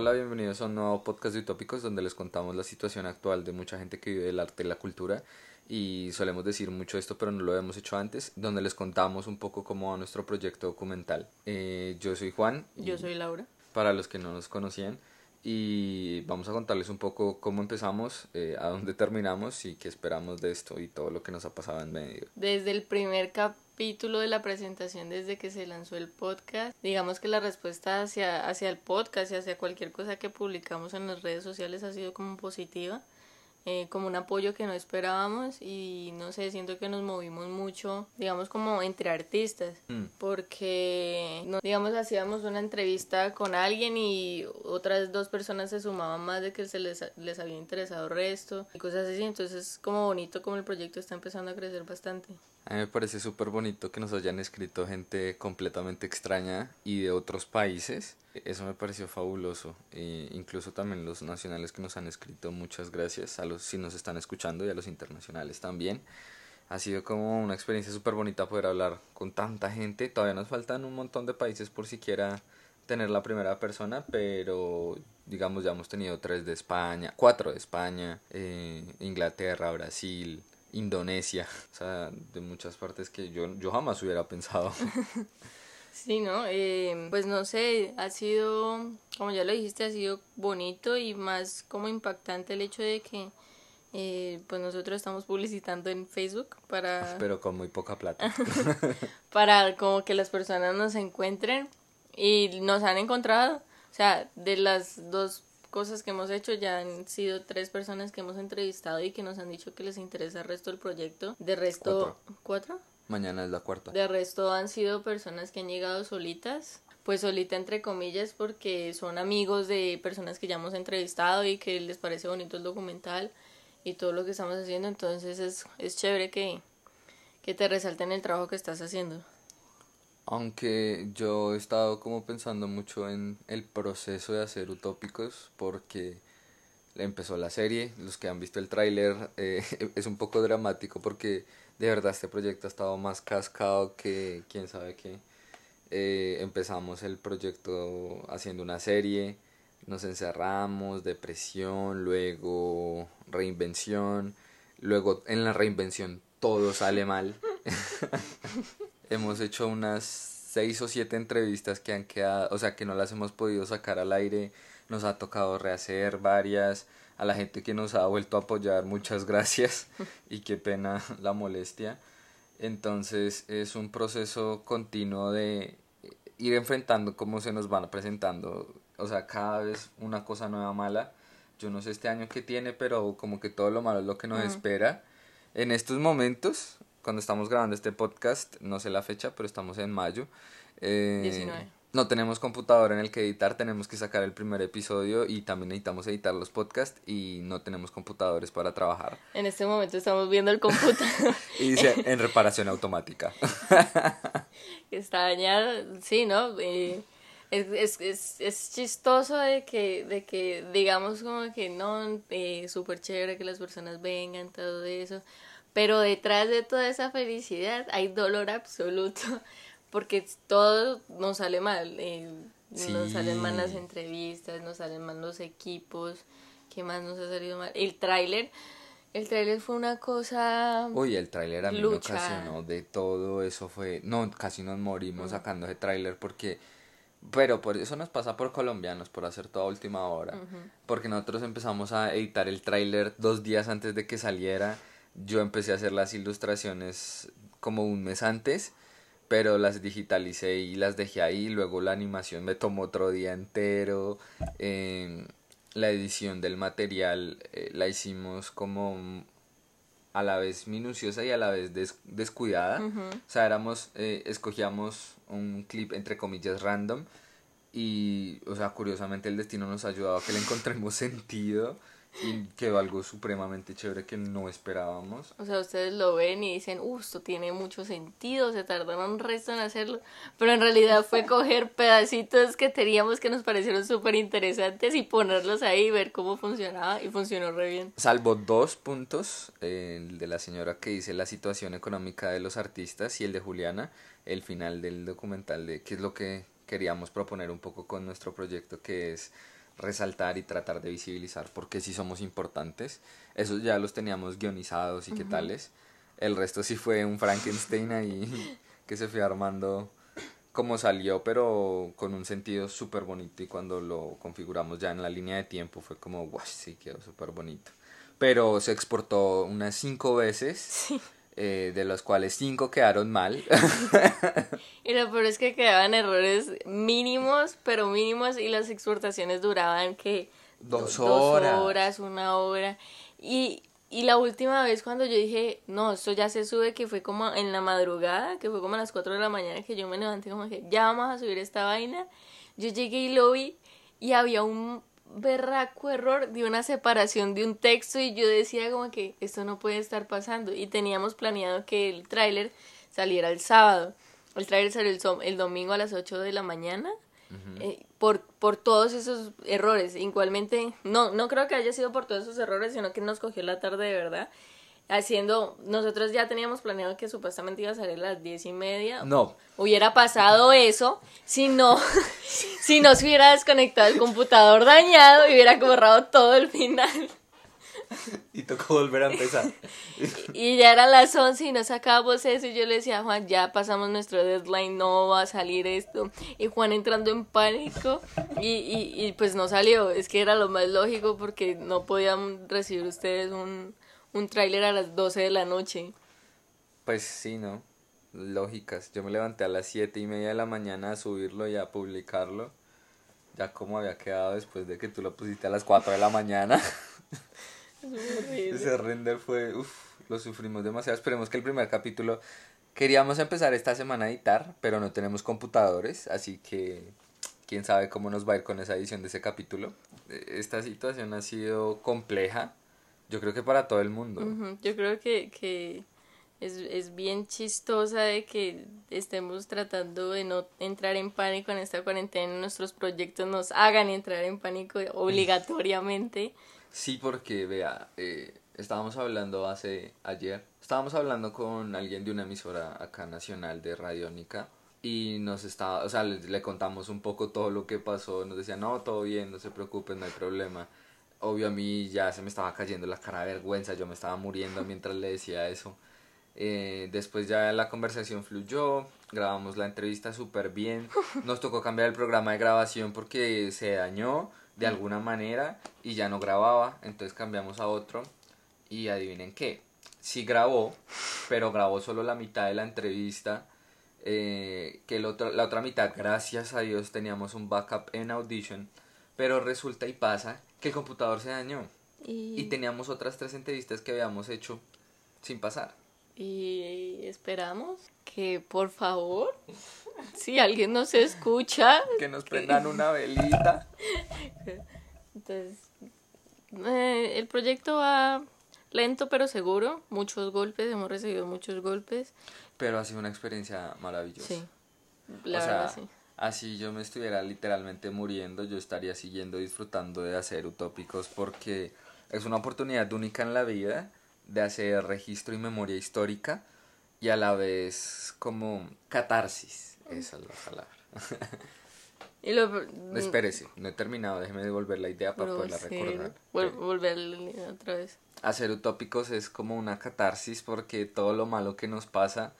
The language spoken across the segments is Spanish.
Hola, bienvenidos a un nuevo podcast de Utópicos donde les contamos la situación actual de mucha gente que vive del arte y la cultura y solemos decir mucho esto pero no lo hemos hecho antes, donde les contamos un poco cómo va nuestro proyecto documental. Eh, yo soy Juan. Yo soy Laura. Para los que no nos conocían y vamos a contarles un poco cómo empezamos, eh, a dónde terminamos y qué esperamos de esto y todo lo que nos ha pasado en medio. Desde el primer capítulo de la presentación, desde que se lanzó el podcast, digamos que la respuesta hacia, hacia el podcast y hacia cualquier cosa que publicamos en las redes sociales ha sido como positiva. Eh, como un apoyo que no esperábamos y no sé, siento que nos movimos mucho, digamos como entre artistas, Mm. porque no, digamos hacíamos una entrevista con alguien y otras dos personas se sumaban más de que se les, les había interesado el resto y cosas así, entonces es como bonito como el proyecto está empezando a crecer bastante. A mí me parece súper bonito que nos hayan escrito gente completamente extraña y de otros países. Eso me pareció fabuloso. E incluso también los nacionales que nos han escrito, muchas gracias a los si nos están escuchando y a los internacionales también. Ha sido como una experiencia súper bonita poder hablar con tanta gente. Todavía nos faltan un montón de países por siquiera tener la primera persona, pero digamos ya hemos tenido tres de España, cuatro de España, eh, Inglaterra, Brasil, Indonesia, o sea, de muchas partes que yo, yo jamás hubiera pensado. Sí, ¿no? Eh, pues no sé, ha sido, como ya lo dijiste, ha sido bonito y más como impactante el hecho de que eh, pues nosotros estamos publicitando en Facebook para, Pero con muy poca plata. para como que las personas nos encuentren y nos han encontrado. O sea, de las dos cosas que hemos hecho ya han sido tres personas que hemos entrevistado y que nos han dicho que les interesa el resto del proyecto. De resto, ¿cuatro? Mañana es la cuarta. De resto han sido personas que han llegado solitas, pues solita entre comillas porque son amigos de personas que ya hemos entrevistado y que les parece bonito el documental y todo lo que estamos haciendo, entonces es, es chévere que, que te resalten el trabajo que estás haciendo. Aunque yo he estado como pensando mucho en el proceso de hacer utópicos porque empezó la serie, los que han visto el tráiler eh, es un poco dramático porque de verdad este proyecto ha estado más cascado que quién sabe qué. Eh, empezamos el proyecto haciendo una serie, nos encerramos, depresión, luego reinvención, luego en la reinvención todo sale mal. hemos hecho unas seis o siete entrevistas que han quedado, o sea, que no las hemos podido sacar al aire, nos ha tocado rehacer varias, a la gente que nos ha vuelto a apoyar, muchas gracias y qué pena la molestia. Entonces es un proceso continuo de ir enfrentando cómo se nos van presentando, o sea, cada vez una cosa nueva mala. Yo no sé este año qué tiene, pero como que todo lo malo es lo que nos Mm. espera. En estos momentos, cuando estamos grabando este podcast, no sé la fecha, pero estamos en mayo. eh, 19. No tenemos computador en el que editar, tenemos que sacar el primer episodio y también necesitamos editar los podcasts y no tenemos computadores para trabajar. En este momento estamos viendo el computador Y dice en reparación automática. está dañado, sí, ¿no? Eh, es, es, es, es chistoso de que, de que digamos como que no, eh, súper chévere que las personas vengan, todo eso, pero detrás de toda esa felicidad hay dolor absoluto, porque todo nos sale mal, eh, nos salen mal las entrevistas, nos salen mal los equipos, ¿qué más nos ha salido mal? El tráiler, el tráiler fue una cosa... Uy, el tráiler a mí me Lucha. ocasionó de todo eso fue, no, casi nos morimos sacando ese tráiler porque pero por eso nos pasa por colombianos por hacer toda última hora, porque nosotros empezamos a editar el tráiler dos días antes de que saliera. Yo empecé a hacer las ilustraciones como un mes antes, pero las digitalicé y las dejé ahí. Luego la animación me tomó otro día entero. em, la edición del material eh, la hicimos como a la vez minuciosa y a la vez des- descuidada. O sea, éramos, eh, escogíamos un clip entre comillas random y, o sea, curiosamente el destino nos ha ayudado a que le encontremos sentido y quedó algo supremamente chévere que no esperábamos. O sea, ustedes lo ven y dicen, uh, esto tiene mucho sentido, se tardaron un resto en hacerlo, pero en realidad fue coger pedacitos que teníamos que nos parecieron súper interesantes y ponerlos ahí y ver cómo funcionaba y funcionó re bien. Salvo dos puntos, el de la señora que dice la situación económica de los artistas y el de Juliana, el final del documental de qué es lo que queríamos proponer un poco con nuestro proyecto, que es resaltar y tratar de visibilizar porque sí somos importantes. Esos ya los teníamos guionizados y qué tales. El resto sí fue un Frankenstein ahí que se fue armando como salió, pero con un sentido súper bonito y cuando lo configuramos ya en la línea de tiempo fue como, guau, sí, quedó súper bonito. Pero se exportó unas cinco veces, eh, de los cuales cinco quedaron mal. y lo peor es que quedaban errores mínimos, pero mínimos, y las exportaciones duraban que dos horas, dos horas una hora. Y y la última vez cuando yo dije, no, esto ya se sube, que fue como en la madrugada, que fue como a las 4 de la mañana que yo me levanté como que ya vamos a subir esta vaina, yo llegué y lo vi y había un berraco error de una separación de un texto y yo decía como que esto no puede estar pasando y teníamos planeado que el tráiler saliera el sábado. El tráiler salió el, el domingo a las 8 de la mañana eh, por, por todos esos errores. Igualmente, no, no creo que haya sido por todos esos errores, sino que nos cogió la tarde de verdad. Haciendo, nosotros ya teníamos planeado que supuestamente iba a salir a las diez y media. No. Hubiera pasado eso si no, si no se hubiera desconectado el computador dañado y hubiera borrado todo el final. y tocó volver a empezar. y ya eran las 11 y no sacábamos eso y yo le decía a Juan, ya pasamos nuestro deadline, no va a salir esto. Y Juan entrando en pánico y, y, y pues no salió. Es que era lo más lógico porque no podían recibir ustedes un, un tráiler a las 12 de la noche. Pues sí, ¿no? Lógicas. Yo me levanté a las 7 y media de la mañana a subirlo y a publicarlo. Ya como había quedado después de que tú lo pusiste a las 4 de la mañana. Ese render fue, uff, lo sufrimos demasiado. Esperemos que el primer capítulo queríamos empezar esta semana a editar, pero no tenemos computadores, así que quién sabe cómo nos va a ir con esa edición de ese capítulo. Esta situación ha sido compleja, yo creo que para todo el mundo. Yo creo que, que es, es bien chistosa de que estemos tratando de no entrar en pánico en esta cuarentena, nuestros proyectos nos hagan entrar en pánico obligatoriamente. Sí, porque vea, eh, estábamos hablando hace ayer, estábamos hablando con alguien de una emisora acá nacional de Radiónica y nos estaba, o sea, le, contamos un poco todo lo que pasó, nos decía, no, todo bien, no se preocupen, no hay problema. Obvio a mí ya se me estaba cayendo la cara de vergüenza, yo me estaba muriendo mientras le decía eso. Eh, después ya la conversación fluyó, grabamos la entrevista súper bien, nos tocó cambiar el programa de grabación porque se dañó, de alguna manera y ya no grababa, entonces cambiamos a otro y adivinen qué, sí grabó, pero grabó solo la mitad de la entrevista, eh, que el otro, la otra mitad, gracias a Dios, teníamos un backup en Audition, pero resulta y pasa que el computador se dañó y, y teníamos otras tres entrevistas que habíamos hecho sin pasar. Y esperamos que por favor si alguien nos escucha. Que nos prendan una velita. Entonces, eh, el proyecto va lento pero seguro. Muchos golpes, hemos recibido muchos golpes. Pero ha sido una experiencia maravillosa. Sí, la verdad sí. Así yo me estuviera literalmente muriendo, yo estaría siguiendo disfrutando de hacer utópicos porque es una oportunidad única en la vida de hacer registro y memoria histórica y a la vez como catarsis esa es la palabra. y lo, Espérese, no he terminado, déjeme devolver la idea para poderla recordar. otra vez. Hacer utópicos es como una catarsis porque todo lo malo que nos pasa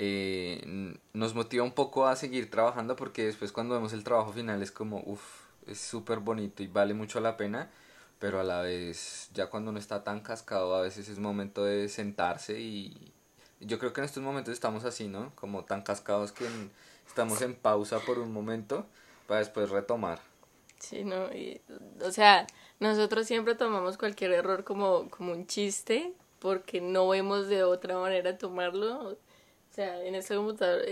eh, nos motiva un poco a seguir trabajando porque después cuando vemos el trabajo final es como, uff, es súper bonito y vale mucho la pena, pero a la vez ya cuando uno está tan cascado a veces es momento de sentarse y yo creo que en estos momentos estamos así, ¿no? Como tan cascados que estamos en pausa por un momento para después retomar. Sí, no, o sea, nosotros siempre tomamos cualquier error como, como un chiste porque no vemos de otra manera tomarlo. O sea, en este,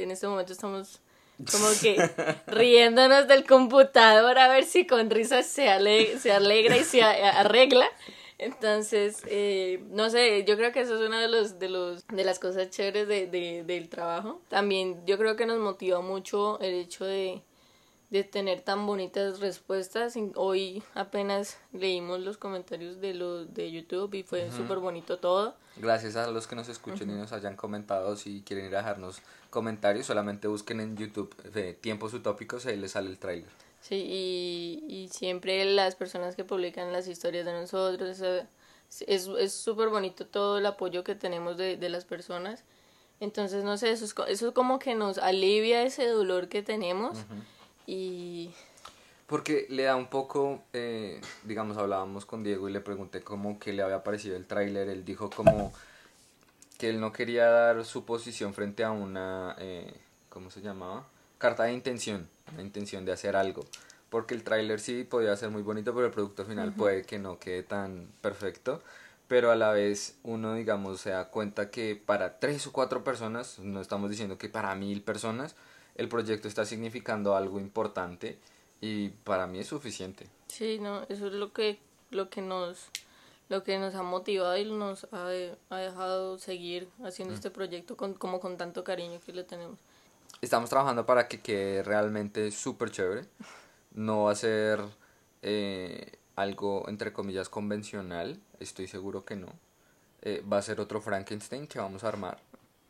en este momento estamos como que riéndonos del computador a ver si con risas se, se alegra y se arregla. Entonces, eh, no sé, yo creo que eso es una de los, de los, de las cosas chéveres de, de, del trabajo. También yo creo que nos motiva mucho el hecho de, de tener tan bonitas respuestas. Hoy apenas leímos los comentarios de los de YouTube y fue súper bonito todo. Gracias a los que nos escuchen y nos hayan comentado. Si quieren ir a dejarnos comentarios, solamente busquen en YouTube de Tiempos Utópicos y ahí les sale el tráiler. Sí, y, y siempre las personas que publican las historias de nosotros, es súper bonito todo el apoyo que tenemos de, de las personas. Entonces, no sé, eso es, eso es como que nos alivia ese dolor que tenemos y... Porque le da un poco, eh, digamos, hablábamos con Diego y le pregunté cómo que le había parecido el tráiler, él dijo como que él no quería dar su posición frente a una, eh, ¿cómo se llamaba? Carta de intención, una intención de hacer algo. Porque el tráiler sí podía ser muy bonito, pero el producto final puede que no quede tan perfecto. Pero a la vez uno, digamos, se da cuenta que para tres o cuatro personas, no estamos diciendo que para mil personas, el proyecto está significando algo importante y para mí es suficiente. Sí, no, eso es lo que, lo que nos lo que nos ha motivado y nos ha, ha dejado seguir haciendo mm. este proyecto con, como con tanto cariño que le tenemos. Estamos trabajando para que quede realmente súper chévere. No va a ser eh, algo, entre comillas, convencional. Estoy seguro que no. Eh, va a ser otro Frankenstein que vamos a armar.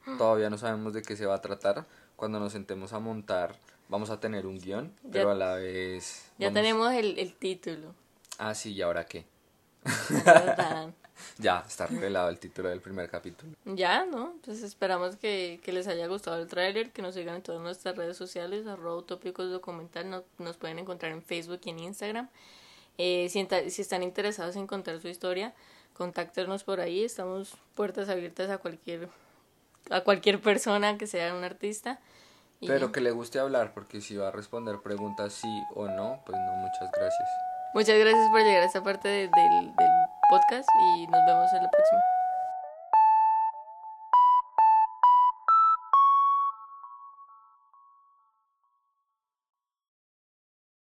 Todavía no sabemos de qué se va a tratar. Cuando nos sentemos a montar, vamos a tener un guion, pero a la vez... Ya tenemos el, el título. Ah, sí, ¿y ahora qué? ya, está revelado el título del primer capítulo. Ya, ¿no? Entonces esperamos que, les haya gustado el tráiler, que nos sigan en todas nuestras redes sociales, arroba utópicos documental, nos, nos pueden encontrar en Facebook y en Instagram. Eh, si, si, están interesados en contar su historia, contáctenos por ahí, estamos puertas abiertas a cualquier, a cualquier persona que sea un artista. Pero que le guste hablar, porque si va a responder preguntas sí o no, pues no, muchas gracias. Muchas gracias por llegar a esta parte del, del podcast y nos vemos en la próxima.